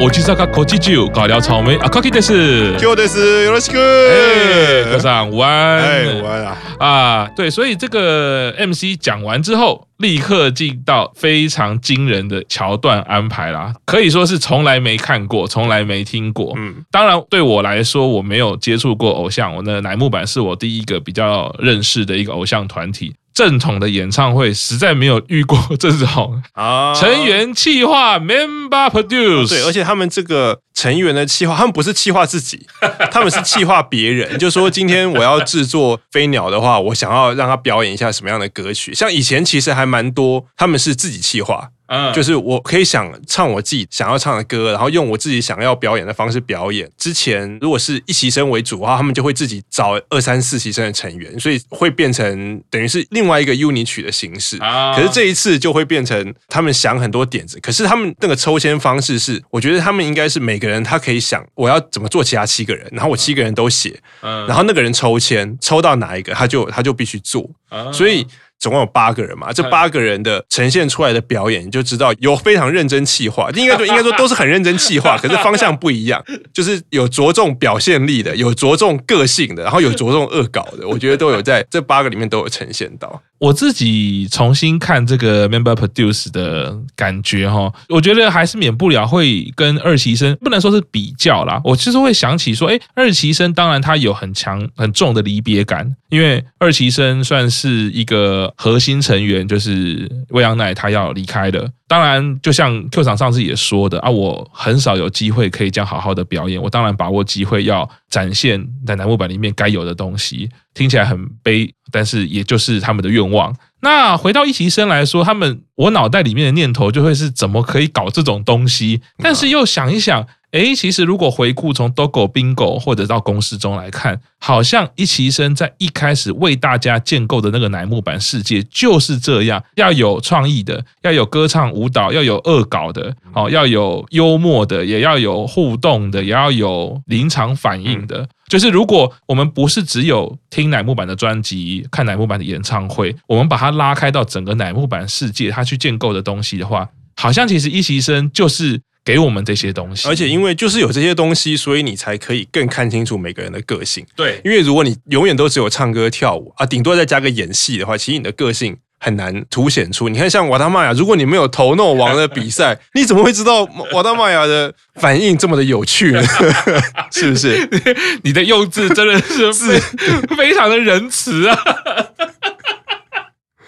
动我去萨卡科技酒搞聊草莓啊，可以的是，就的是，よろしく。哎，科长午安，哎，午安啊啊，对，所以这个 MC 讲完之后，立刻进到非常惊人的桥段安排啦，可以说是从来没看过，从来没听过。嗯，当然对我来说，我没有接触过偶像，我的乃木坂是我第一个比较认识的一个偶像团体。 正统的演唱会实在没有遇过 这种啊，成员企划 member produce，对，而且他们这个成员的企划，他们不是企划自己，他们是企划别人。就说今天我要制作飞鸟的话，我想要让他表演一下什么样的歌曲，像以前其实还蛮多，他们是自己企划。嗯，就是我可以想唱我自己想要唱的歌，然后用我自己想要表演的方式表演。之前如果是一席生为主的话，他们就会自己找二三四席生的成员，所以会变成等于是另外一个 unit 曲的形式。可是这一次就会变成他们想很多点子，可是他们那个抽签方式是，我觉得他们应该是每个人他可以想我要怎么做其他七个人，然后我七个人都写，然后那个人抽签抽到哪一个他就他就必须做，所以。总共有八个人嘛，这八个人的呈现出来的表演，你就知道有非常认真气化，应该说应该说都是很认真气化，可是方向不一样，就是有着重表现力的，有着重个性的，然后有着重恶搞的，我觉得都有在这八个里面都有呈现到。我自己重新看这个 Member Produce 的感觉哈，我觉得还是免不了会跟二期生不能说是比较啦，我其实会想起说，哎，二期生当然他有很强很重的离别感，因为二期生算是一个核心成员，就是未央奈他要离开的。当然，就像 Q 厂上次也说的啊，我很少有机会可以这样好好的表演，我当然把握机会要展现在楠木板里面该有的东西。听起来很悲，但是也就是他们的愿望。那回到一期生来说，他们我脑袋里面的念头就会是怎么可以搞这种东西，但是又想一想。诶，其实如果回顾从 Dogo Bingo 或者到公式中来看，好像一期生在一开始为大家建构的那个乃木坂世界就是这样，要有创意的，要有歌唱舞蹈，要有恶搞的，哦，要有幽默的，也要有互动的，也要有临场反应的。就是如果我们不是只有听乃木坂的专辑、看乃木坂的演唱会，我们把它拉开到整个乃木坂世界，它去建构的东西的话，好像其实一期生就是。给我们这些东西，而且因为就是有这些东西，所以你才可以更看清楚每个人的个性。对，因为如果你永远都只有唱歌跳舞啊，顶多再加个演戏的话，其实你的个性很难凸显出。你看，像瓦达玛雅，如果你没有头诺王的比赛，你怎么会知道瓦达玛雅的反应这么的有趣呢？是不是？你的用字真的是 非常的仁慈啊！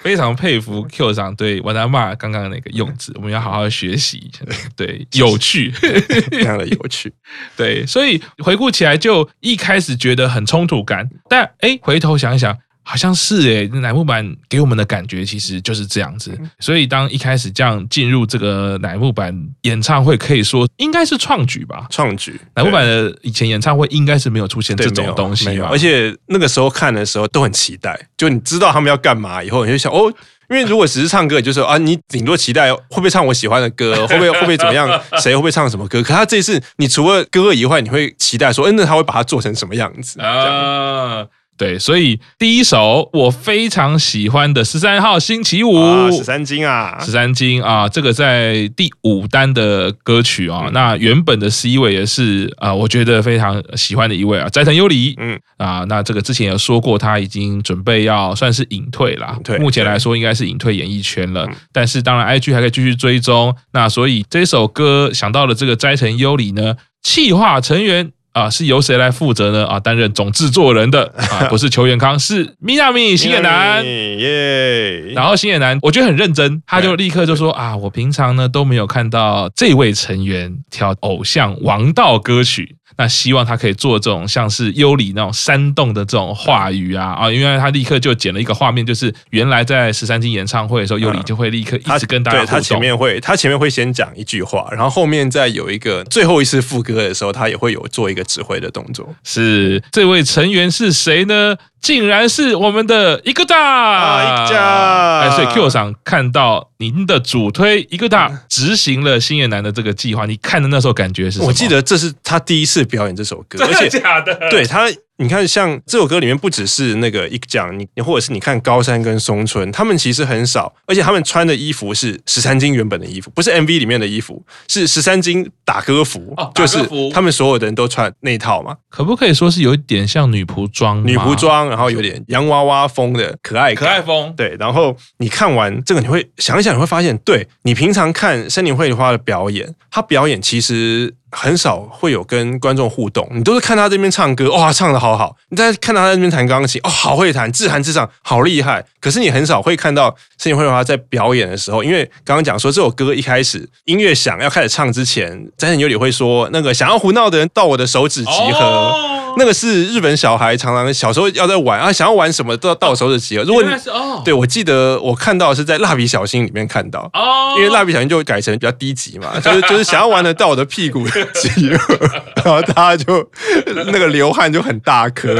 非常佩服 Q 长对瓦达玛刚刚那个用字，我们要好好学习。对，有趣，非常的有趣。对，所以回顾起来，就一开始觉得很冲突感，但哎，回头想一想。好像是诶，乃木坂给我们的感觉其实就是这样子。所以当一开始这样进入这个乃木坂演唱会，可以说应该是创举吧。创举，乃木坂的以前演唱会应该是没有出现这种东西吧。而且那个时候看的时候都很期待，就你知道他们要干嘛以后，你就想哦，因为如果只是唱歌，就是啊，你顶多期待会不会唱我喜欢的歌，会不会 会不会怎么样，谁会不会唱什么歌。可他这次，你除了歌以外，你会期待说，嗯，那他会把它做成什么样子啊？对，所以第一首我非常喜欢的十三号星期五，十三金啊，十三金啊，这个在第五单的歌曲啊，嗯、那原本的十一位也是啊，我觉得非常喜欢的一位啊，斋藤优里，嗯。啊，那这个之前有说过，他已经准备要算是隐退啦，对，目前来说应该是隐退演艺圈了，嗯、但是当然 IG 还可以继续追踪，那所以这首歌想到了这个斋藤优里呢，气化成员。啊，是由谁来负责呢？啊，担任总制作人的啊，不是邱元康，是米娜米新野男耶。然后新野男，我觉得很认真，他就立刻就说啊，我平常呢都没有看到这位成员挑偶像王道歌曲。那希望他可以做这种像是优里那种煽动的这种话语啊啊，因为他立刻就剪了一个画面，就是原来在十三金演唱会的时候，优里就会立刻一直跟大家互动。他前面会，他前面会先讲一句话，然后后面再有一个最后一次副歌的时候，他也会有做一个指挥的动作。是这位成员是谁呢？竟然是我们的一个大，哎，所以 Q 上看到您的主推一个大执行了星野男的这个计划，你看的那时候感觉是什么？我记得这是他第一次表演这首歌，而且假的？对他。你看，像这首歌里面不只是那个一讲你，你或者是你看高山跟松村，他们其实很少，而且他们穿的衣服是十三金原本的衣服，不是 MV 里面的衣服，是十三金打歌服，哦、就是他们所有的人都穿那一套嘛。可不可以说是有一点像女仆装？女仆装，然后有点洋娃娃风的可爱可爱风。对，然后你看完这个，你会想一想，你会发现，对你平常看森林绘花的表演，他表演其实。很少会有跟观众互动，你都是看他这边唱歌，哇，唱得好好；你在看他在那边弹钢琴，哦，好会弹，自弹自唱，好厉害。可是你很少会看到深田绘花在表演的时候，因为刚刚讲说这首歌一开始音乐响要开始唱之前，斋藤优里会说那个想要胡闹的人到我的手指集合。那个是日本小孩常常小时候要在玩啊，想要玩什么都要到手的集合。如果你对，我记得我看到是在蜡笔小新里面看到哦，因为蜡笔小新就改成比较低级嘛，就是就是想要玩的到我的屁股集合，然后大家就那个流汗就很大颗。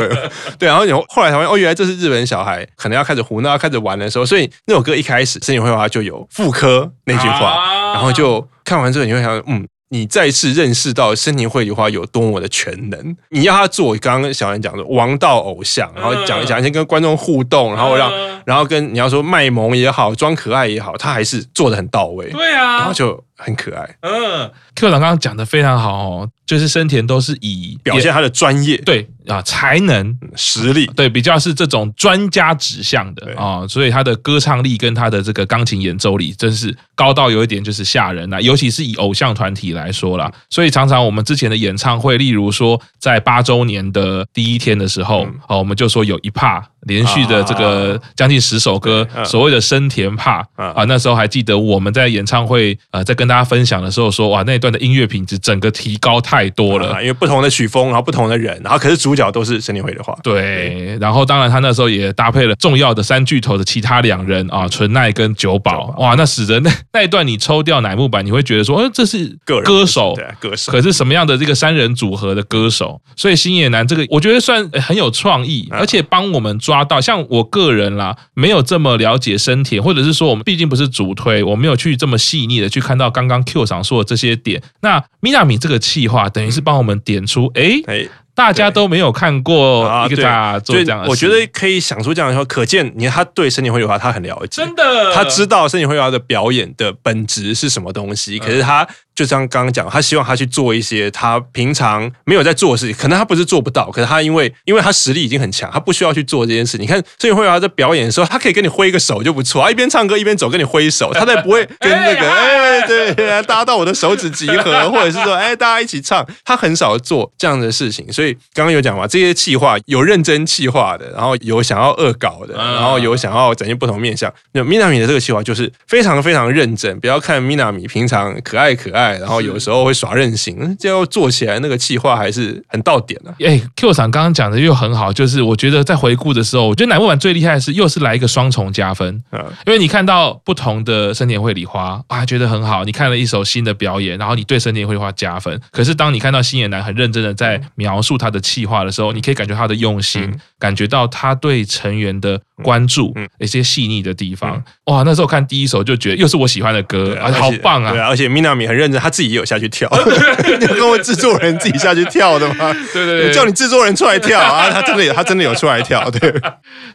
对，然后你后来才发现哦，原来这是日本小孩可能要开始胡闹要开始玩的时候，所以那首歌一开始深田绘画就有副科那句话，然后就看完之后你会想嗯。你再次认识到森田绘花有多么的全能，你要他做刚刚小兰讲的王道偶像，然后讲一讲先跟观众互动，然后让然后跟你要说卖萌也好，装可爱也好，他还是做的很到位。对啊，然后就。很可爱，嗯，Q 长刚刚讲的非常好哦，就是生田都是以表现他的专业，对啊，才能。实力，对，比较是这种专家指向的啊，所以他的歌唱力跟他的这个钢琴演奏力真是高到有一点就是吓人呐，尤其是以偶像团体来说啦，所以常常我们之前的演唱会，例如说在八周年的第一天的时候，哦，我们就说有一 part 连续的这个将近十首歌，所谓的生田 part 啊，那时候还记得我们在演唱会呃，在跟大家分享的时候说，哇，那一段的音乐品质整个提高太多了，因为不同的曲风，然后不同的人，然后可是主角都是深田绘花。对，然后当然他那时候也搭配了重要的三巨头的其他两人啊，纯奈跟久保，哇，那使得那 那一段你抽掉乃木坂，你会觉得说，呃，这是歌手，对，歌手，可是什么样的这个三人组合的歌手？所以星野男这个我觉得算很有创意，而且帮我们抓到，像我个人啦，没有这么了解深田，或者是说我们毕竟不是主推，我没有去这么细腻的去看到刚刚 Q 上说的这些点，那 Minami 这个企划等于是帮我们点出，哎哎，大家都没有看过一个大做这样的，我觉得可以想出这样的话，可见你看他对深田绘画他很了解，真的，他知道深田绘画的表演的本质是什么东西，可是他。就像刚刚讲，他希望他去做一些他平常没有在做的事情，可能他不是做不到，可是他因为因为他实力已经很强，他不需要去做这件事。你看，所以会有他在表演的时候，他可以跟你挥个手就不错，他一边唱歌一边走跟你挥手，他才不会跟那个哎，哎对，搭到我的手指集合，或者是说哎大家一起唱，他很少做这样的事情。所以刚刚有讲嘛，这些气话有认真企划的，然后有想要恶搞的，然后有想要展现不同面相。那 Minami 的这个气话就是非常非常认真，不要看 Minami 平常可爱可爱。然后有时候会耍任性，最后做起来那个气话还是很到点的、啊。哎，Q 厂刚刚讲的又很好，就是我觉得在回顾的时候，我觉得乃木坂最厉害的是又是来一个双重加分。嗯，因为你看到不同的生田绘花啊，觉得很好。你看了一首新的表演，然后你对生田绘花加分。可是当你看到新野男很认真的在描述他的气话的时候，你可以感觉他的用心，嗯、感觉到他对成员的关注，嗯，一些细腻的地方。哇，那时候看第一首就觉得又是我喜欢的歌，而且，好棒啊！对啊，而且 Minami 很认真，他自己也有下去跳。你有跟我制作人自己下去跳的吗？对对对，叫你制作人出来跳啊！他真的有，他真的有出来跳。对，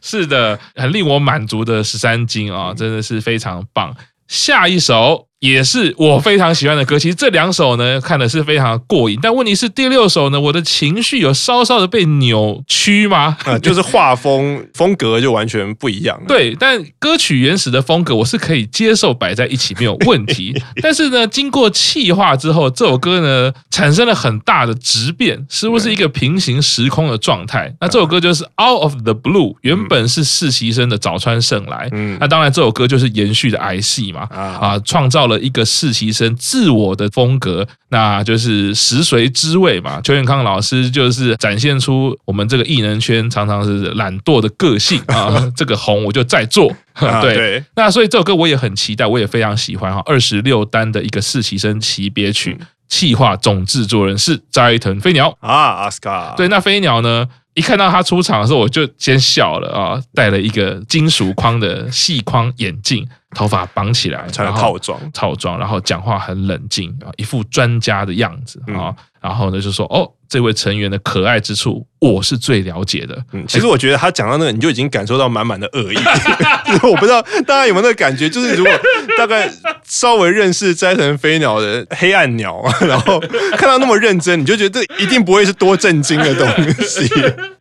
是的，很令我满足的十三金啊，真的是非常棒。下一首。也是我非常喜欢的歌，其实这两首呢看的是非常过瘾，但问题是第六首呢，我的情绪有稍稍的被扭曲吗？啊，就是画风风格就完全不一样。对，但歌曲原始的风格我是可以接受摆在一起没有问题，但是呢，经过气化之后，这首歌呢产生了很大的质变，似乎是一个平行时空的状态。那这首歌就是 Out of the Blue，原本是实习生的早川圣来，嗯，那当然这首歌就是延续的 I C 嘛，啊，创造。了一个实习生自我的风格，那就是食髓知味嘛。邱元康老师就是展现出我们这个艺能圈常常是懒惰的个性啊。这个红我就再做，对，对。那所以这首歌我也很期待，我也非常喜欢哈。二十六单的一个实习生级别曲，企划总制作人是斋藤飞鸟啊，阿斯卡。对，那飞鸟呢？一看到他出场的时候，我就先笑了啊！戴了一个金属框的细框眼镜，头发绑起来，穿套装，套装，然后讲话很冷静啊，一副专家的样子啊。然后呢，就说哦，这位成员的可爱之处，我是最了解的。嗯，其实我觉得他讲到那个，你就已经感受到满满的恶意。就是我不知道大家有没有那个感觉，就是如果大概稍微认识斋藤飞鸟的黑暗鸟，然后看到那么认真，你就觉得这一定不会是多震惊的东西。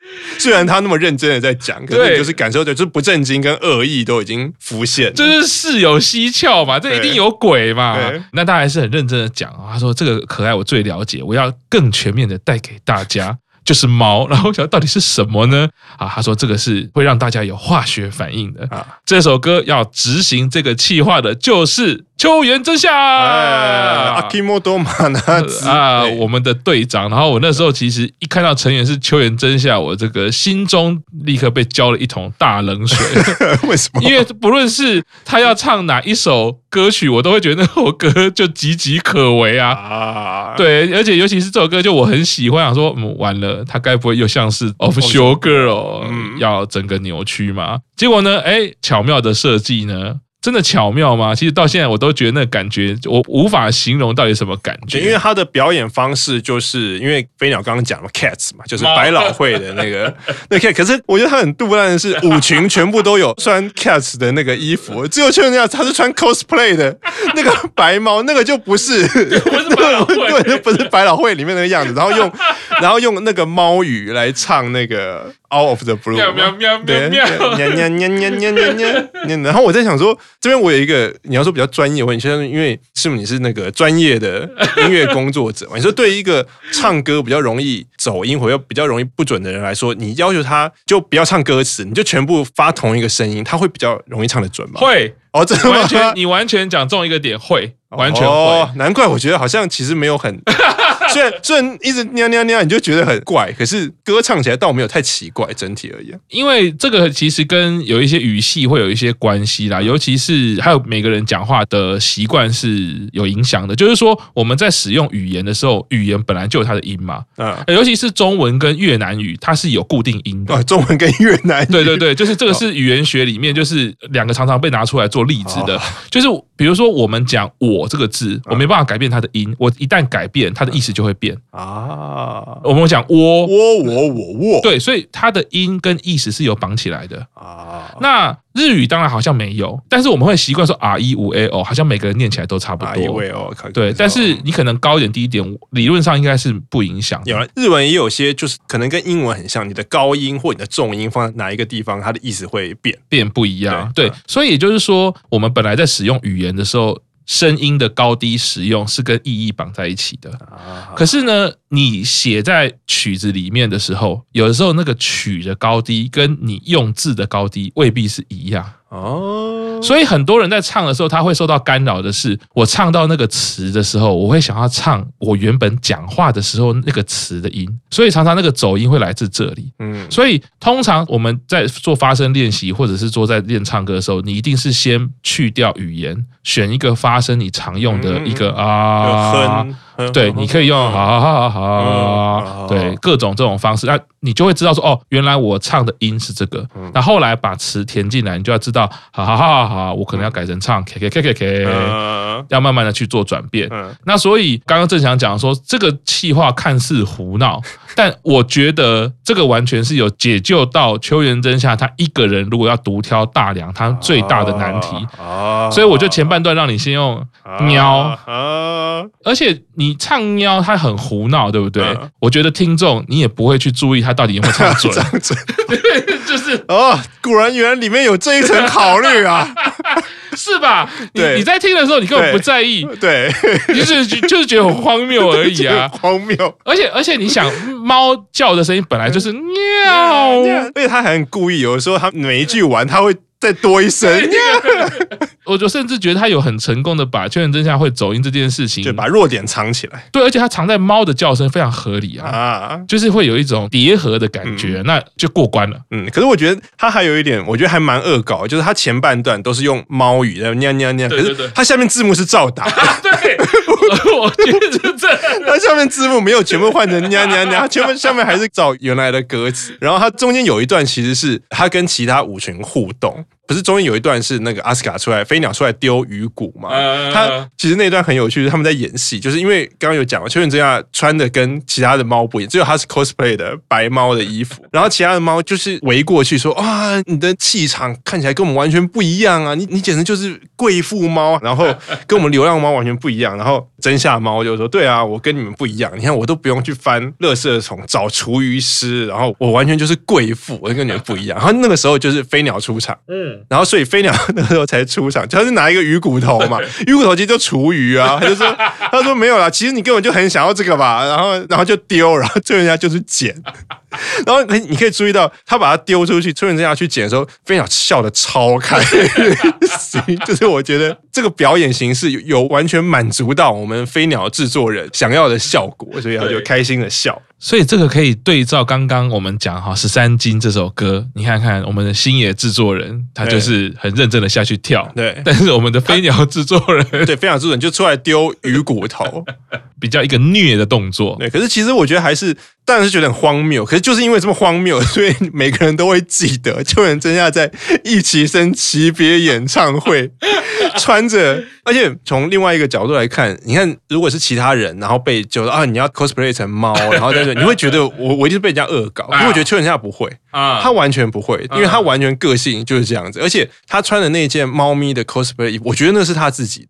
虽然他那么认真的在讲，可是你就是感受到，就是不正经跟恶意都已经浮现，就是事有蹊跷嘛，这一定有鬼嘛。那他还是很认真的讲啊，他说这个可爱我最了解，我要更全面的带给大家。就是猫，然后我想到底是什么呢？啊，他说这个是会让大家有化学反应的啊。这首歌要执行这个企划的，就是秋元真夏，阿基莫多马纳兹啊，我们的队长。然后我那时候其实一看到成员是秋元真夏，我这个心中立刻被浇了一桶大冷水。为什么？因为不论是他要唱哪一首歌曲，我都会觉得那首歌就岌岌可危啊。啊，对，而且尤其是这首歌，就我很喜欢，想说，嗯，完了。他该不会又像是 Of Show Girl，嗯，要整个扭曲嘛？结果呢？哎，巧妙的设计呢？真的巧妙吗？其实到现在我都觉得那感觉，我无法形容到底什么感觉。因为他的表演方式，就是因为飞鸟刚刚讲了 Cats 嘛，就是百老汇的那个 那 Cat。可是我觉得他很杜烂的是，舞裙全部都有穿 Cats 的那个衣服，只有确认那样，他是穿 cosplay 的那个白猫，那个就不是，不是 百老汇，对，不是百老汇里面那个样子。然后用然后用那个猫语来唱那个。Out of the blue，喵喵喵喵喵，喵喵喵喵喵。然后我在想说，这边我有一个，你要说比较专业，我你现在因为师母你是那个专业的音乐工作者嘛，你说对于一个唱歌比较容易走音或者比较容易不准的人来说，你要求他就不要唱歌词，你就全部发同一个声音，他会比较容易唱得准吗？会。哦，这完全你完全讲中一个点，会完全会。哦，难怪我觉得好像其实没有很。虽然 虽然一直喵喵喵，你就觉得很怪，可是歌唱起来倒没有太奇怪，整体而言。因为这个其实跟有一些语系会有一些关系啦，尤其是还有每个人讲话的习惯是有影响的。就是说我们在使用语言的时候，语言本来就有它的音嘛，嗯，尤其是中文跟越南语，它是有固定音的。中文跟越南 语，对对对，就是这个是语言学里面就是两个常常被拿出来做例子的，就是比如说我们讲“我”这个字，我没办法改变它的音，我一旦改变，它的意思就会变啊。啊，我们讲窝窝我我我，对，所以它的音跟意思是有绑起来的啊。那日语当然好像没有，但是我们会习惯说 r e 五 a o，好像每个人念起来都差不多。对，但是你可能高一点低一点，理论上应该是不影响。有日文也有些就是可能跟英文很像，你的高音或你的重音放在哪一个地方，它的意思会变变不一样。对，所以也就是说，我们本来在使用语言的时候。声音的高低使用是跟意义绑在一起的，可是呢，你写在曲子里面的时候，有的时候那个曲的高低跟你用字的高低未必是一样。哦，所以很多人在唱的时候，他会受到干扰的是，我唱到那个词的时候，我会想要唱我原本讲话的时候那个词的音，所以常常那个走音会来自这里。嗯，所以通常我们在做发声练习，或者是做在练唱歌的时候，你一定是先去掉语言，选一个发声你常用的一个啊。对，你可以用好好好好，对，各种这种方式，那你就会知道说，哦，原来我唱的音是这个。那后来把词填进来，你就要知道，好好好好，我可能要改成唱 k k k k k，要慢慢的去做转变。那所以刚刚正想讲说，这个气话看似胡闹，但我觉得这个完全是有解救到邱元真下他一个人如果要独挑大梁，他最大的难题。所以我就前半段让你先用喵，而且你。你唱喵，他很胡闹，对不对？嗯、我觉得听众你也不会去注意他到底有没有唱准，唱准。就是哦，果然原来里面有这一层考虑啊，是吧？你对。你在听的时候，你根本不在意，对，对。就是就是觉得很荒谬而已啊，荒谬。而且而且，你想，猫叫的声音本来就是喵，而且他很故意，有的时候他每一句完他会。再多一声，我就甚至觉得他有很成功的把确认真相会走音这件事情，就把弱点藏起来。对，而且他藏在猫的叫声非常合理啊，啊就是会有一种叠合的感觉，嗯、那就过关了。嗯，可是我觉得他还有一点，我觉得还蛮恶搞，就是他前半段都是用猫语的喵喵喵，可是他下面字幕是照打。对，我觉得是这样，他下面字幕没有全部换成娘娘娘，全部下面还是找原来的歌词。然后他中间有一段其实是他跟其他舞群互动。不是中间有一段是那个阿斯卡出来飞鸟出来丢鱼骨嘛？嗯、他其实那段很有趣，他们在演戏，就是因为刚刚有讲了，秋元真夏穿的跟其他的猫不一样，只有他是 cosplay 的白猫的衣服，然后其他的猫就是围过去说：“啊，你的气场看起来跟我们完全不一样啊！你你简直就是贵妇猫，然后跟我们流浪猫完全不一样。”然后真夏猫就说：“对啊，我跟你们不一样，你看我都不用去翻垃圾虫找厨余师，然后我完全就是贵妇，我跟你们不一样。”然后那个时候就是飞鸟出场，嗯，然后所以飞鸟 那个时候才出场，他是拿一个鱼骨头嘛，鱼骨头其实就厨余啊，他就说他说没有啦，其实你根本就很想要这个吧，然后然后就丢，然后最后人家就是捡。然后你你可以注意到，他把它丢出去，春人真夏去捡的时候，飞鸟笑得超开心。就是我觉得这个表演形式有，有完全满足到我们飞鸟制作人想要的效果，所以他就开心的笑。所以这个可以对照刚刚我们讲哈《十三金》这首歌，你看看我们的星野制作人，他就是很认真的下去跳。对，但是我们的飞鸟制作人，对飞鸟制作人就出来丢鱼骨头，比较一个虐的动作。对，可是其实我觉得还是，当然是觉得很荒谬。可是就是因为这么荒谬，所以每个人都会记得秋元真夏在一期生级别演唱会 穿着，而且从另外一个角度来看，你看如果是其他人，然后被就说啊你要 cosplay 成猫，然后在这。你会觉得我我一定是被人家恶搞，因为我觉得邱元真夏不会啊，他完全不会，因为他完全个性就是这样子，而且他穿的那件猫咪的 cosplay 衣服，我觉得那是他自己的，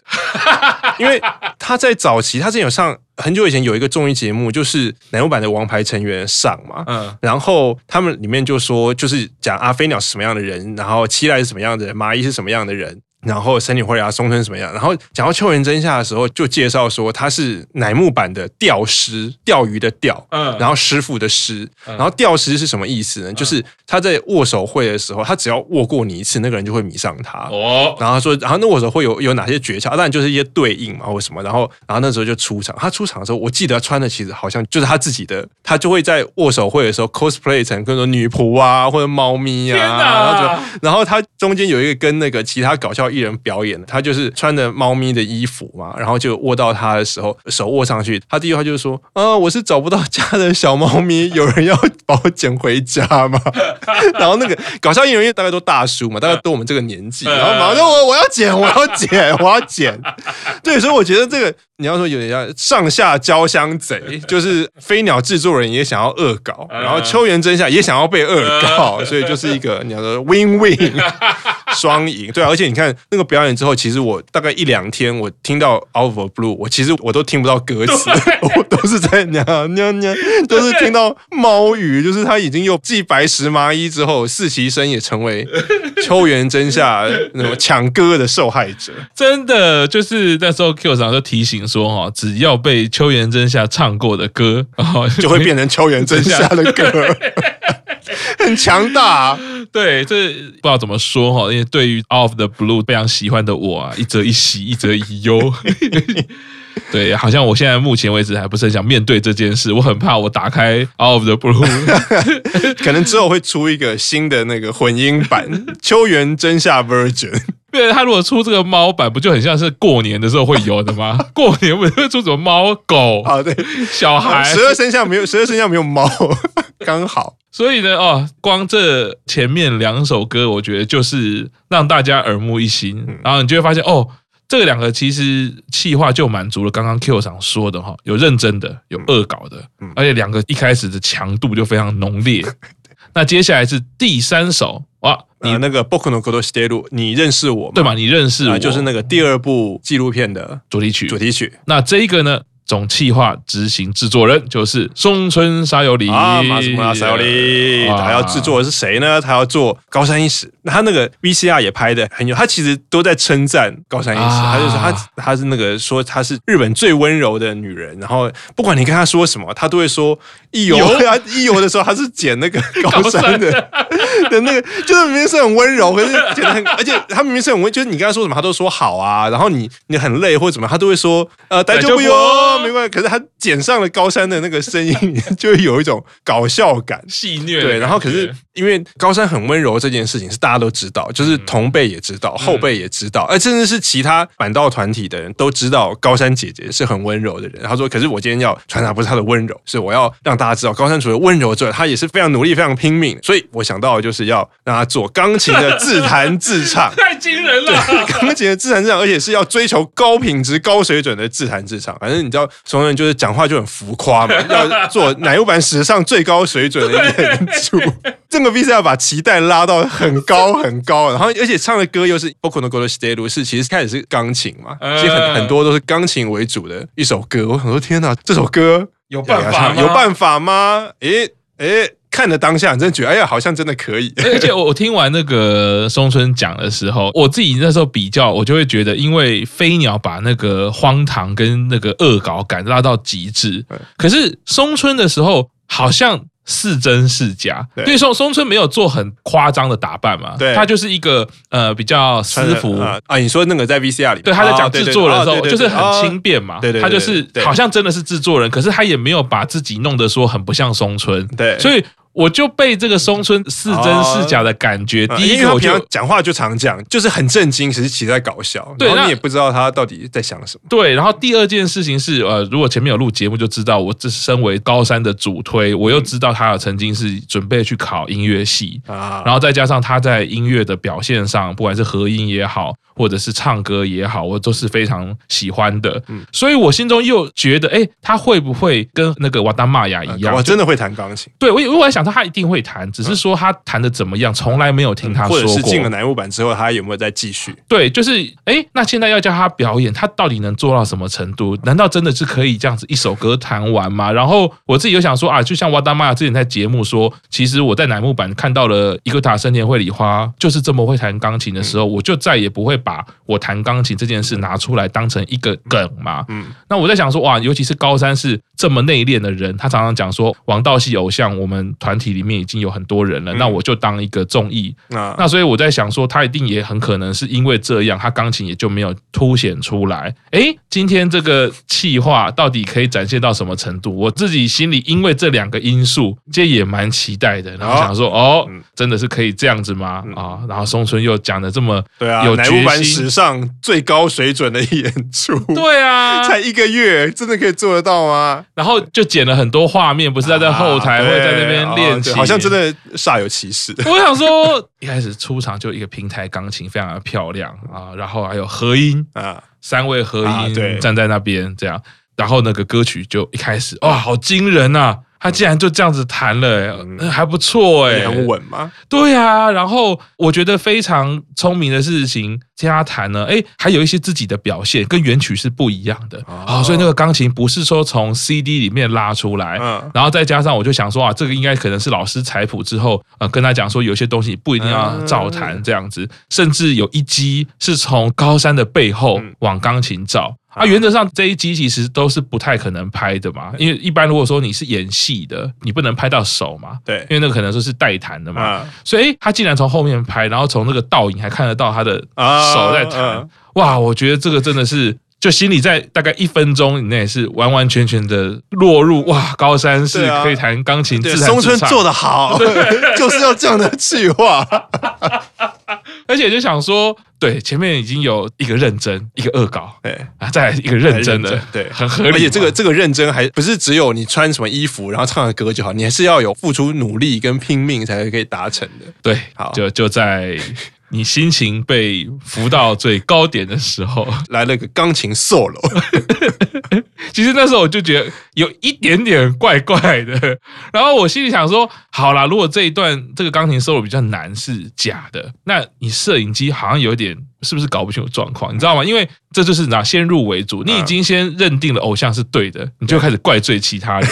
因为他在早期，他之前有上很久以前有一个综艺节目，就是奶油版的王牌成员上嘛，嗯，然后他们里面就说，就是讲阿飞鸟是什么样的人，然后七濑是什么样的人，麻衣是什么样的人。然后森女辉啊，松村什么样？然后讲到秋元真夏的时候，就介绍说他是乃木坂的钓师，钓鱼的钓，嗯，然后师傅的师，然后钓师是什么意思呢？就是他在握手会的时候，他只要握过你一次，那个人就会迷上他。哦，然后他说，然后那握手会有有哪些诀窍？当然就是一些对应嘛，或什么。然后，然后那时候就出场。他出场的时候，我记得他穿的其实好像就是他自己的，他就会在握手会的时候 cosplay 成各种女仆啊，或者猫咪啊。然后，然后他中间有一个跟那个其他搞笑。艺人表演，他就是穿着猫咪的衣服嘛，然后就握到他的时候，手握上去，他第一句话就是说：“啊，我是找不到家的小猫咪，有人要把我捡回家吗？” 然后那个搞笑艺人因为大概都大叔嘛，大概都我们这个年纪，然后马上说：“我我要捡，我要捡，我要捡。”对，所以我觉得这个你要说有点像上下交相贼，就是飞鸟制作人也想要恶搞，然后秋元真夏也想要被恶搞，所以就是一个你要说 win win 双赢。对，而且你看。那个表演之后，其实我大概一两天，我听到 Out of Blue，我其实我都听不到歌词，我都是在娘娘娘，都是听到猫语，就是他已经又继白石麻衣之后，四期生也成为 秋元真夏那么抢歌的受害者。真的，就是那时候 Q 长就提醒说哈，只要被秋元真夏唱过的歌，然后就会变成秋元真夏的歌。很强大，对，这不知道怎么说哈，因为对于 Of the Blue 非常喜欢的我啊，一则一喜，一则一忧。对，好像我现在目前为止还不是很想面对这件事，我很怕我打开 Out of the Blue，可能之后会出一个新的那个混音版秋元真夏 Version。对，他如果出这个猫版，不就很像是过年的时候会有的吗？过年不是会出什么猫狗啊？对，小孩十二生肖没有，十二生肖没有猫，刚好。所以呢，哦，光这前面两首歌，我觉得就是让大家耳目一新，嗯、然后你就会发现，哦，这两个其实企划就满足了刚刚 Q 长说的哈，有认真的，有恶搞的，嗯、而且两个一开始的强度就非常浓烈。嗯、那接下来是第三首。哇，你那个《仆のこと知ってる》，你认识我吗？对吗？你认识我，就是那个第二部纪录片的主题曲。主题曲。那这一个呢？ 总企划执行制作人就是松村沙由里。啊，马斯莫沙由里，他要制作的是谁呢？他要做高山一史，他那个 VCR 也拍的很有，他其实都在称赞高山一史，啊、他就说他他是那个说他是日本最温柔的女人，然后不管你跟他说什么，他都会说一游啊 一游的时候他是捡那个高山的的那个，就是明明是很温柔，可是捡的很，而且他明明是很温，就是你跟他说什么，他都说好啊，然后你你很累或者怎么，他都会说呃，大丈夫よ。没关系，可是他剪上了高山的那个声音，就会有一种搞笑感、戏谑。对，然后可是因为高山很温柔这件事情是大家都知道，就是同辈也知道，嗯、后辈也知道，而甚至是其他板道团体的人都知道高山姐姐是很温柔的人。他说：“可是我今天要传达不是她的温柔，是我要让大家知道高山除了温柔之外，她也是非常努力、非常拼命。”所以我想到的就就是要让他做钢琴的自弹自唱，太惊人了。钢琴的自弹自唱，而且是要追求高品质、高水准的自弹自唱。反正你知道，松村就是讲话就很浮夸嘛，要做乃木坂史上最高水准的演出。这个 VCR 把期待拉到很高很高，然后而且唱的歌又是《仆の心してる》，是其实开始是钢琴嘛，其实很很多都是钢琴为主的一首歌。我很多天哪，这首歌有办法吗？有办法吗？诶诶。 看的当下，你真的觉得哎呀，好像真的可以。而且我我听完那个松村讲的时候，我自己那时候比较，我就会觉得，因为飞鸟把那个荒唐跟那个恶搞感拉到极致，可是松村的时候好像是真是假。对，松松村没有做很夸张的打扮嘛，对，他就是一个呃比较私服啊。你说那个在 VCR 里，对，他在讲制作人的时候，就是很轻便嘛，对对，他就是好像真的是制作人，可是他也没有把自己弄得说很不像松村，对，所以。我就被这个松村是真是假的感觉，第一个我就讲话就常讲，就是很震惊，其实其实在搞笑，对，然后你也不知道他到底在想什么。对，然后第二件事情是，呃，如果前面有录节目就知道，我这身为高三的主推，我又知道他有曾经是准备去考音乐系啊，然后再加上他在音乐的表现上，不管是合音也好，或者是唱歌也好，我都是非常喜欢的。嗯，所以我心中又觉得，哎，他会不会跟那个瓦达玛雅一样，我真的会弹钢琴？对，我我在想。他一定会弹，只是说他弹的怎么样，从来没有听他说过。或者是进了乃木坂之后，他有没有再继续？对，就是哎，那现在要叫他表演，他到底能做到什么程度？难道真的是可以这样子一首歌弹完吗？然后我自己又想说啊，就像瓦达玛雅之前在节目说，其实我在乃木坂看到了伊戈塔生田绘里花就是这么会弹钢琴的时候，我就再也不会把我弹钢琴这件事拿出来当成一个梗嘛。嗯，那我在想说哇，尤其是高三是这么内敛的人，他常常讲说王道系偶像，我们团。体里面已经有很多人了，那我就当一个综艺。那所以我在想说，他一定也很可能是因为这样，他钢琴也就没有凸显出来。哎，今天这个气化到底可以展现到什么程度？我自己心里因为这两个因素，这也蛮期待的。然后想说，哦，真的是可以这样子吗？啊，然后松村又讲的这么对啊，有决心，史上最高水准的演出，对啊，才一个月，真的可以做得到吗？然后就剪了很多画面，不是在在后台，会在那边练。好像真的煞有其事。我想说，一开始出场就一个平台钢琴，非常的漂亮啊，然后还有和音啊，三位和音站在那边这样，然后那个歌曲就一开始哇，好惊人呐！他竟然就这样子弹了，欸，还不错哎，很稳吗？对啊，然后我觉得非常聪明的事情，听他弹呢，哎，还有一些自己的表现，跟原曲是不一样的。啊，所以那个钢琴不是说从 CD 里面拉出来，然后再加上我就想说啊，这个应该可能是老师采谱之后，呃，跟他讲说有些东西不一定要照弹这样子，甚至有一击是从高山的背后往钢琴照。啊，原则上这一集其实都是不太可能拍的嘛，因为一般如果说你是演戏的，你不能拍到手嘛，对，因为那个可能说是代弹的嘛，所以他竟然从后面拍，然后从那个倒影还看得到他的手在弹，哇，我觉得这个真的是，就心里在大概一分钟以内是完完全全的落入哇，高山是可以弹钢琴松村做得好，就是要这样的计划。而且就想说，对，前面已经有一个认真，一个恶搞，对啊，再来一个认真的，对，很合理。而且这个这个认真还不是只有你穿什么衣服，然后唱的歌就好，你还是要有付出努力跟拼命才可以达成的。对，好，就就在。你心情被扶到最高点的时候，来了个钢琴 solo。其实那时候我就觉得有一点点怪怪的，然后我心里想说：好啦，如果这一段这个钢琴 solo 比较难是假的，那你摄影机好像有点是不是搞不清楚状况？你知道吗？因为这就是拿先入为主，你已经先认定了偶像是对的，你就开始怪罪其他人。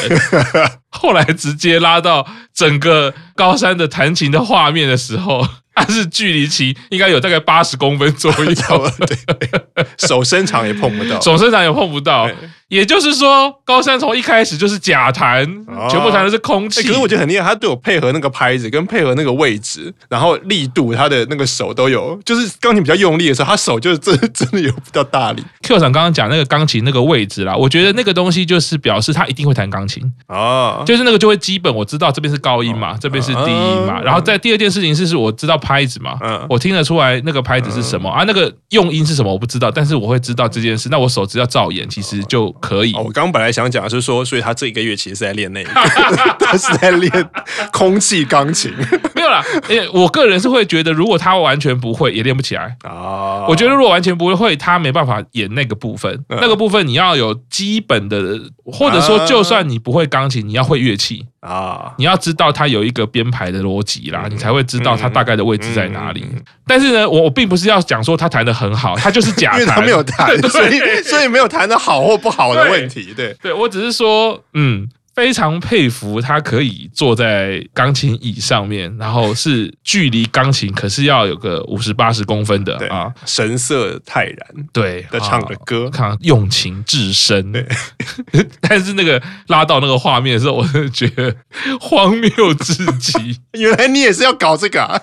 后来直接拉到整个高山的弹琴的画面的时候。它是距离其应该有大概八十公分左右，对，手伸长也碰不到，手伸长也碰不到。也就是说，高山从一开始就是假弹，全部弹的是空气。可是我觉得很厉害，他对我配合那个拍子，跟配合那个位置，然后力度，他的那个手都有。就是钢琴比较用力的时候，他手就是真真的有比较大力。Q 长刚刚讲那个钢琴那个位置啦，我觉得那个东西就是表示他一定会弹钢琴哦，就是那个就会基本我知道这边是高音嘛，这边是低音嘛。然后在第二件事情是是我知道拍子嘛，我听得出来那个拍子是什么啊，那个用音是什么我不知道，但是我会知道这件事。那我手只要照眼，其实就。可以，我刚刚本来想讲的是说，所以他这一个月其实是在练那个，他是在练空气钢琴。没有啦，因为我个人是会觉得，如果他完全不会，也练不起来啊。我觉得如果完全不会，他没办法演那个部分。那个部分你要有基本的，或者说，就算你不会钢琴，你要会乐器啊。你要知道他有一个编排的逻辑啦，你才会知道他大概的位置在哪里。但是呢，我我并不是要讲说他弹的很好，他就是假弹，因为他没有弹，所以所以没有弹的好或不好的问题。对，对我只是说，嗯。非常佩服他可以坐在钢琴椅上面，然后是距离钢琴可是要有个五十八十公分的啊，神色泰然，对在唱的歌，看用情至深。对，但是那个拉到那个画面的时候，我真的觉得荒谬至极。原来你也是要搞这个啊？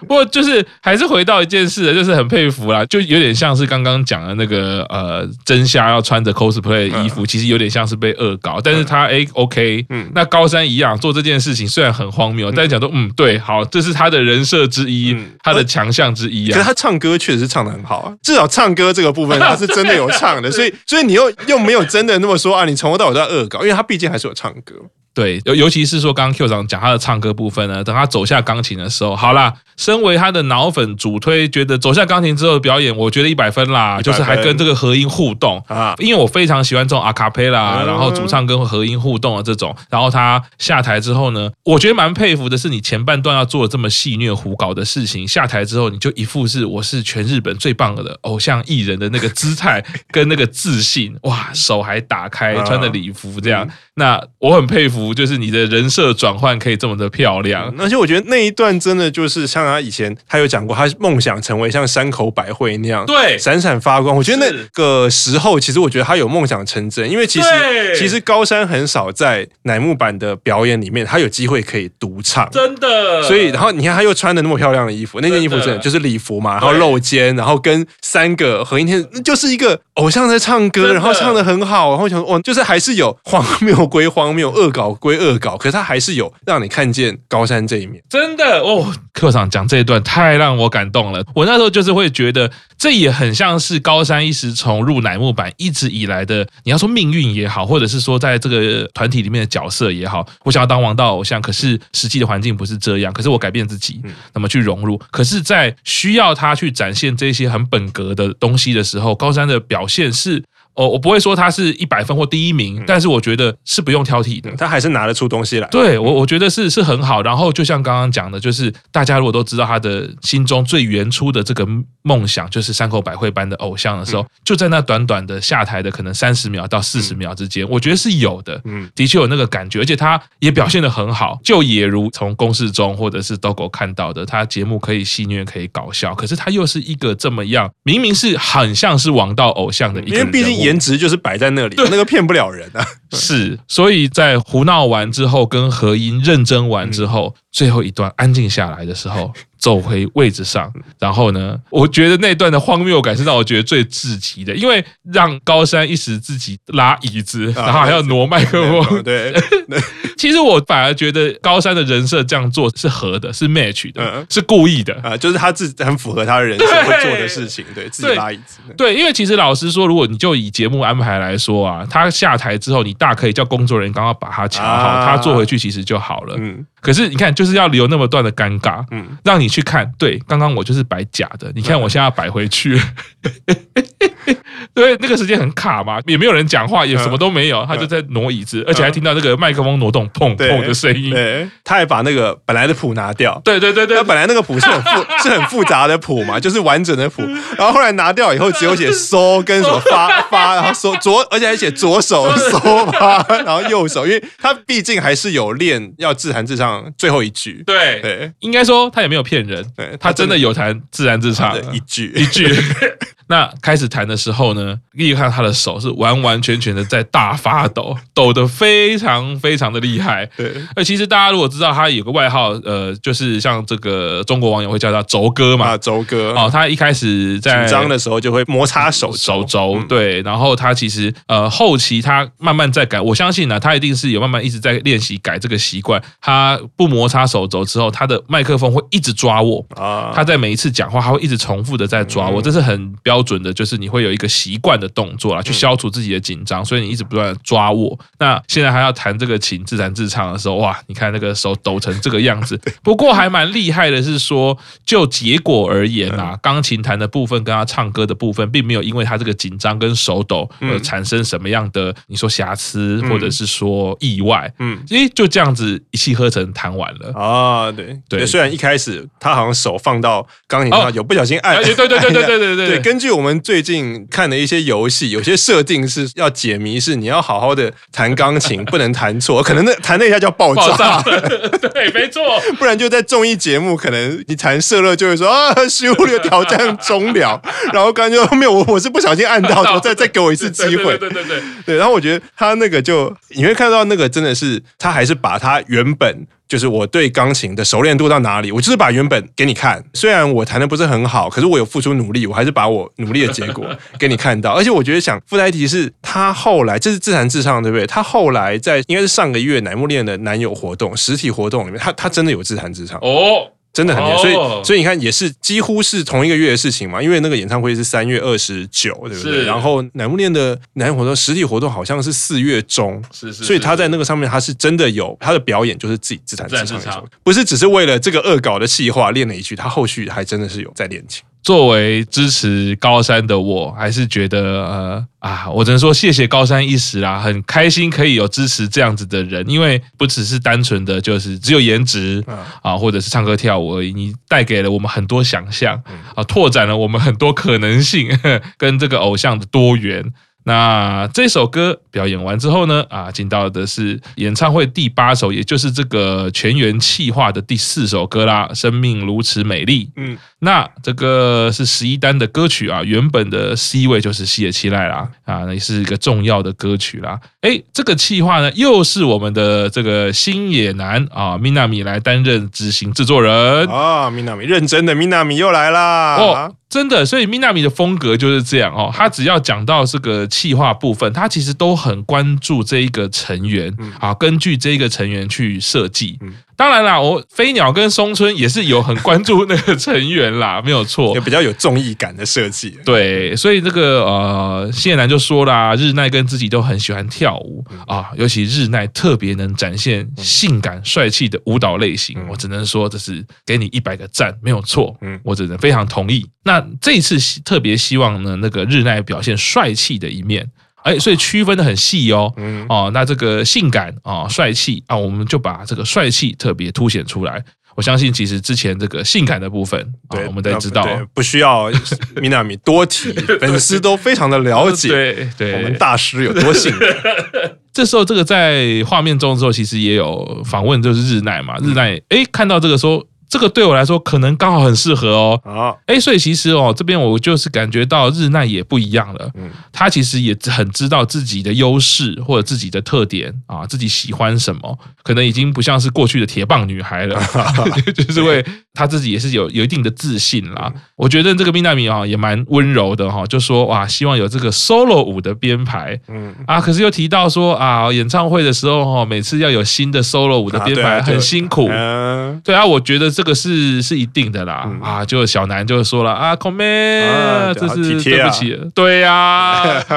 不过就是还是回到一件事，就是很佩服啦，就有点像是刚刚讲的那个呃，真夏要穿着 cosplay 的衣服，其实有点像是被恶搞，但是他哎 OK，嗯，那高山一样做这件事情虽然很荒谬，但是讲说嗯对，好，这是他的人设之一，他的强项之一啊。可是他唱歌确实是唱的很好啊，至少唱歌这个部分他是真的有唱的，所以所以你又又没有真的那么说啊，你从头到尾都在恶搞，因为他毕竟还是有唱歌。对，尤尤其是说刚刚 Q 长讲他的唱歌部分呢，等他走下钢琴的时候，好啦，身为他的脑粉主推，觉得走下钢琴之后的表演，我觉得一百分啦，就是还跟这个和音互动。啊，因为我非常喜欢这种阿卡贝拉，然后主唱跟和音互动的这种，然后他下台之后呢，我觉得蛮佩服的是，你前半段要做这么戏谑胡搞的事情，下台之后你就一副是我是全日本最棒的偶像艺人的那个姿态跟那个自信，哇，手还打开，穿着礼服这样，那我很佩服。就是你的人设转换可以这么的漂亮，而且我觉得那一段真的就是像他以前他有讲过，他梦想成为像山口百惠那样，对，闪闪发光。我觉得那个时候，其实我觉得他有梦想成真，因为其实其实高山很少在乃木坂的表演里面，他有机会可以独唱，真的。所以，然后你看他又穿的那么漂亮的衣服，那件衣服真的就是礼服嘛，然后露肩，然后跟三个和音天，那就是一个偶像在唱歌，然后唱的很好，然后想说，哦，就是还是有荒谬归荒谬，恶搞。归恶搞，可是他还是有让你看见高山这一面。真的哦，课长讲这一段太让我感动了。我那时候就是会觉得，这也很像是高山一时从入乃木坂一直以来的，你要说命运也好，或者是说在这个团体里面的角色也好，我想要当王道偶像，可是实际的环境不是这样。可是我改变自己，那么去融入。可是，在需要他去展现这些很本格的东西的时候，高山的表现是。哦，我不会说他是一百分或第一名，但是我觉得是不用挑剔的，他还是拿得出东西来。对我，我觉得是是很好。然后就像刚刚讲的，就是大家如果都知道他的心中最原初的这个梦想，就是山口百惠般的偶像的时候，就在那短短的下台的可能三十秒到四十秒之间，我觉得是有的，嗯，的确有那个感觉，而且他也表现的很好。就也如从公式中或者是 Dogo 看到的，他节目可以戏虐，可以搞笑，可是他又是一个这么样，明明是很像是王道偶像的一个人，因为毕竟。颜值就是摆在那里，那个骗不了人啊。是，所以在胡闹完之后，跟何音认真完之后，最后一段安静下来的时候。走回位置上，然后呢，我觉得那段的荒谬感是让我觉得最至极的，因为让高山一时自己拉椅子，然后还要挪麦克风。对，其实我反而觉得高山的人设这样做是合的，是 match 的，是故意的啊，就是他自己很符合他的人设会做的事情，对自己拉椅子。对，因为其实老实说，如果你就以节目安排来说啊，他下台之后，你大可以叫工作人员刚刚把它抢好，他坐回去其实就好了。嗯。可是你看，就是要留那么段的尴尬，嗯，让你去看。对，刚刚我就是摆假的，你看我现在要摆回去。对，那个时间很卡嘛，也没有人讲话，也什么都没有，他就在挪椅子，而且还听到那个麦克风挪动砰砰的声音。对，他还把那个本来的谱拿掉。对对对对，他本来那个谱是很复 是很复杂的谱嘛，就是完整的谱，然后后来拿掉以后，只有写 嗦跟什么发 发，然后嗦左，而且还写左手嗦发，然后右手，因为他毕竟还是有练要自弹自唱最后一句。对。对，应该说他也没有骗人，对，他真的有弹自弹自唱一句。一句。那开始弹的时候呢，可以看他的手是完完全全的在大发抖，抖得非常非常的厉害。对，那其实大家如果知道他有个外号，呃，就是像这个中国网友会叫他轴哥嘛，轴哥。哦，他一开始在紧张的时候就会摩擦手手肘，对，然后他其实呃后期他慢慢在改，我相信呢，他一定是有慢慢一直在练习改这个习惯。他不摩擦手肘之后，他的麦克风会一直抓握。啊，他在每一次讲话，他会一直重复的在抓握，这是很标准的，就是你会有一个习习惯的动作啊，去消除自己的紧张，所以你一直不断的抓握。那现在还要弹这个琴自弹自唱的时候，哇，你看那个手抖成这个样子。不过还蛮厉害的是说，就结果而言啊，钢琴弹的部分跟他唱歌的部分，并没有因为他这个紧张跟手抖而产生什么样的你说瑕疵或者是说意外。嗯，诶，就这样子一气呵成弹完了啊。对对，虽然一开始他好像手放到钢琴上有不小心按，对对对对对对对 对。根据我们最近看的一些游戏，有些设定是要解谜，是你要好好的弹钢琴，不能弹错，可能那弹那一下就要爆炸。对，没错，不然就在综艺节目，可能你弹射了就会说啊，失误的挑战终了，然后刚就后面我我是不小心按到，说再再给我一次机会。对对对对对，然后我觉得他那个就你会看到那个真的是他还是把他原本。就是我对钢琴的熟练度到哪里，我就是把原本给你看。虽然我弹的不是很好，可是我有付出努力，我还是把我努力的结果 给你看到。而且我觉得想附带一提是，他后来这是自弹自唱，对不对？他后来在应该是上个月乃木恋的男友活动实体活动里面，他他真的有自弹自唱哦。真的很厉害，所以所以你看，也是几乎是同一个月的事情嘛。因为那个演唱会是三月二十九，对不对？然后乃木恋的男友活动实体活动好像是四月中，是是。所以他在那个上面，他是真的有他的表演，就是自己自弹自唱不是只是为了这个恶搞的气话练了一句，他后续还真的是有在练琴。作为支持高山的我，还是觉得呃啊，我只能说谢谢高山一时啦，很开心可以有支持这样子的人，因为不只是单纯的就是只有颜值啊，或者是唱歌跳舞而已，你带给了我们很多想象啊，拓展了我们很多可能性，跟这个偶像的多元。那这首歌表演完之后呢，啊，进到的是演唱会第八首，也就是这个全员气化的第四首歌啦，《生命如此美丽》。嗯，那这个是十一单的歌曲啊，原本的 C 位就是西野七濑啦，啊，那也是一个重要的歌曲啦。哎，这个气化呢，又是我们的这个星野男啊，Minami 来担任执行制作人啊，Minami 认真的 Minami 又来啦。哦真的，所以 Minami 的风格就是这样哦。他只要讲到这个气化部分，他其实都很关注这一个成员啊，根据这一个成员去设计。当然啦，我飞鸟跟松村也是有很关注那个成员啦，没有错，也比较有综艺感的设计。对，所以这个呃，谢楠就说啦，日奈跟自己都很喜欢跳舞啊，尤其日奈特别能展现性感帅气的舞蹈类型，我只能说这是给你一百个赞，没有错，嗯，我只能非常同意。那这一次特别希望呢，那个日奈表现帅气的一面。哎，所以区分的很细哦，嗯、哦，那这个性感啊、哦、帅气啊，我们就把这个帅气特别凸显出来。我相信，其实之前这个性感的部分，对，哦、我们都知道，不需要 Minami 多提，粉丝都非常的了解，对对，我们大师有多性感。这时候，这个在画面中之后，其实也有访问，就是日奈嘛，日奈哎，看到这个说。这个对我来说可能刚好很适合哦。啊，哎，所以其实哦，这边我就是感觉到日奈也不一样了。嗯，他其实也很知道自己的优势或者自己的特点啊，自己喜欢什么，可能已经不像是过去的铁棒女孩了，就是为他自己也是有有一定的自信啦。我觉得这个 Minami 啊也蛮温柔的哈，就说哇，希望有这个 solo 舞的编排。嗯。啊，可是又提到说啊，演唱会的时候哈，每次要有新的 solo 舞的编排很辛苦。嗯，对啊，我觉得这。个是是一定的啦，啊，就小南就说了啊，Come，这是对不起，对呀，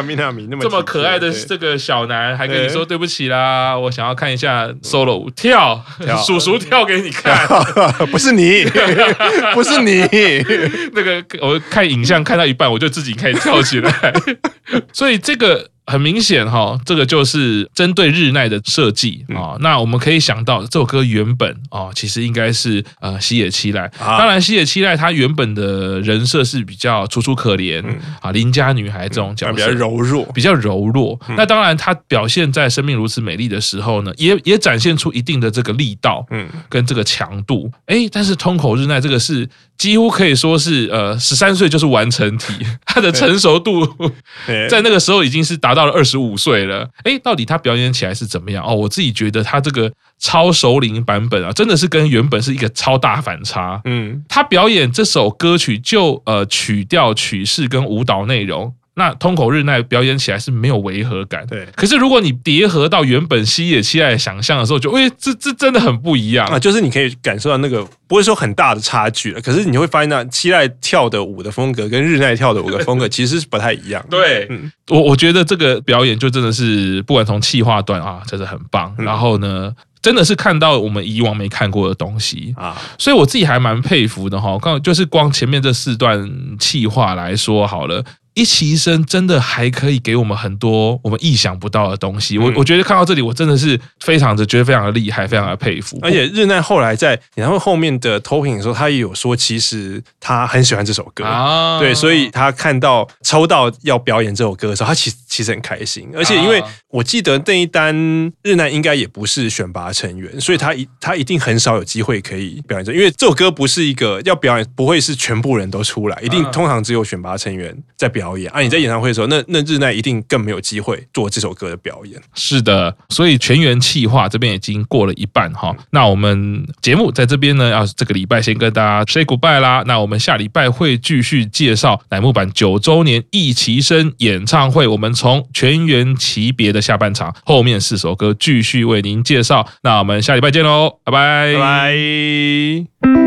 这么可爱的这个小南还跟你说对。不起啦，我想要看一下 solo 舞跳，叔叔跳给你看，不是你，不是你，那个我看影像看到一半，我就自己开始跳起来，所以这个。很明显哈，这个就是针对日奈的设计啊。那我们可以想到，这首歌原本啊，其实应该是呃西野七濑。当然，西野七濑他原本的人设是比较楚楚可怜啊，邻家女孩这种角色，比较柔弱，比较柔弱。那当然，他表现在《生命如此美丽》的时候呢，也也展现出一定的这个力道，嗯，跟这个强度。哎，但是通口日奈这个是几乎可以说是呃十三岁就是完成体，他的成熟度 在那个时候已经是达。到了二十五岁了，哎，到底他表演起来是怎么样？哦，我自己觉得他这个超熟龄版本啊，真的是跟原本是一个超大反差。嗯，他表演这首歌曲就呃曲调、曲式跟舞蹈内容那通口日奈表演起来是没有违和感。对，可是如果你叠合到原本西野七濑的想象的时候，就哎，这这真的很不一样啊！就是你可以感受到那个不会说很大的差距了，可是你会发现那七濑跳的舞的风格跟日奈跳的舞的风格其实是不太一样。对，嗯、我我觉得这个表演就真的是不管从气化段啊，真的很棒。嗯、然后呢，真的是看到我们以往没看过的东西啊，所以我自己还蛮佩服的哈。刚就是光前面这四段气化来说好了。一期生真的还可以给我们很多我们意想不到的东西，我我觉得看到这里，我真的是非常的觉得非常的厉害，非常的佩服。而且日奈后来在演唱会后面的 talking 的时候，他也有说，其实他很喜欢这首歌。啊，对，所以他看到抽到要表演这首歌的时候，他其实其实很开心。而且因为我记得那一单日奈应该也不是选拔成员，所以他一他一定很少有机会可以表演这，因为这首歌不是一个要表演，不会是全部人都出来，一定通常只有选拔成员在表演。啊！你在演唱会的时候，那那日奈一定更没有机会做这首歌的表演。是的，所以全员企划这边已经过了一半哈。那我们节目在这边呢，要这个礼拜先跟大家 say goodbye 啦。那我们下礼拜会继续介绍乃木坂九周年一期生演唱会。我们从从全员级别的下半场后面四首歌继续为您介绍。那我们下礼拜见喽，拜拜拜。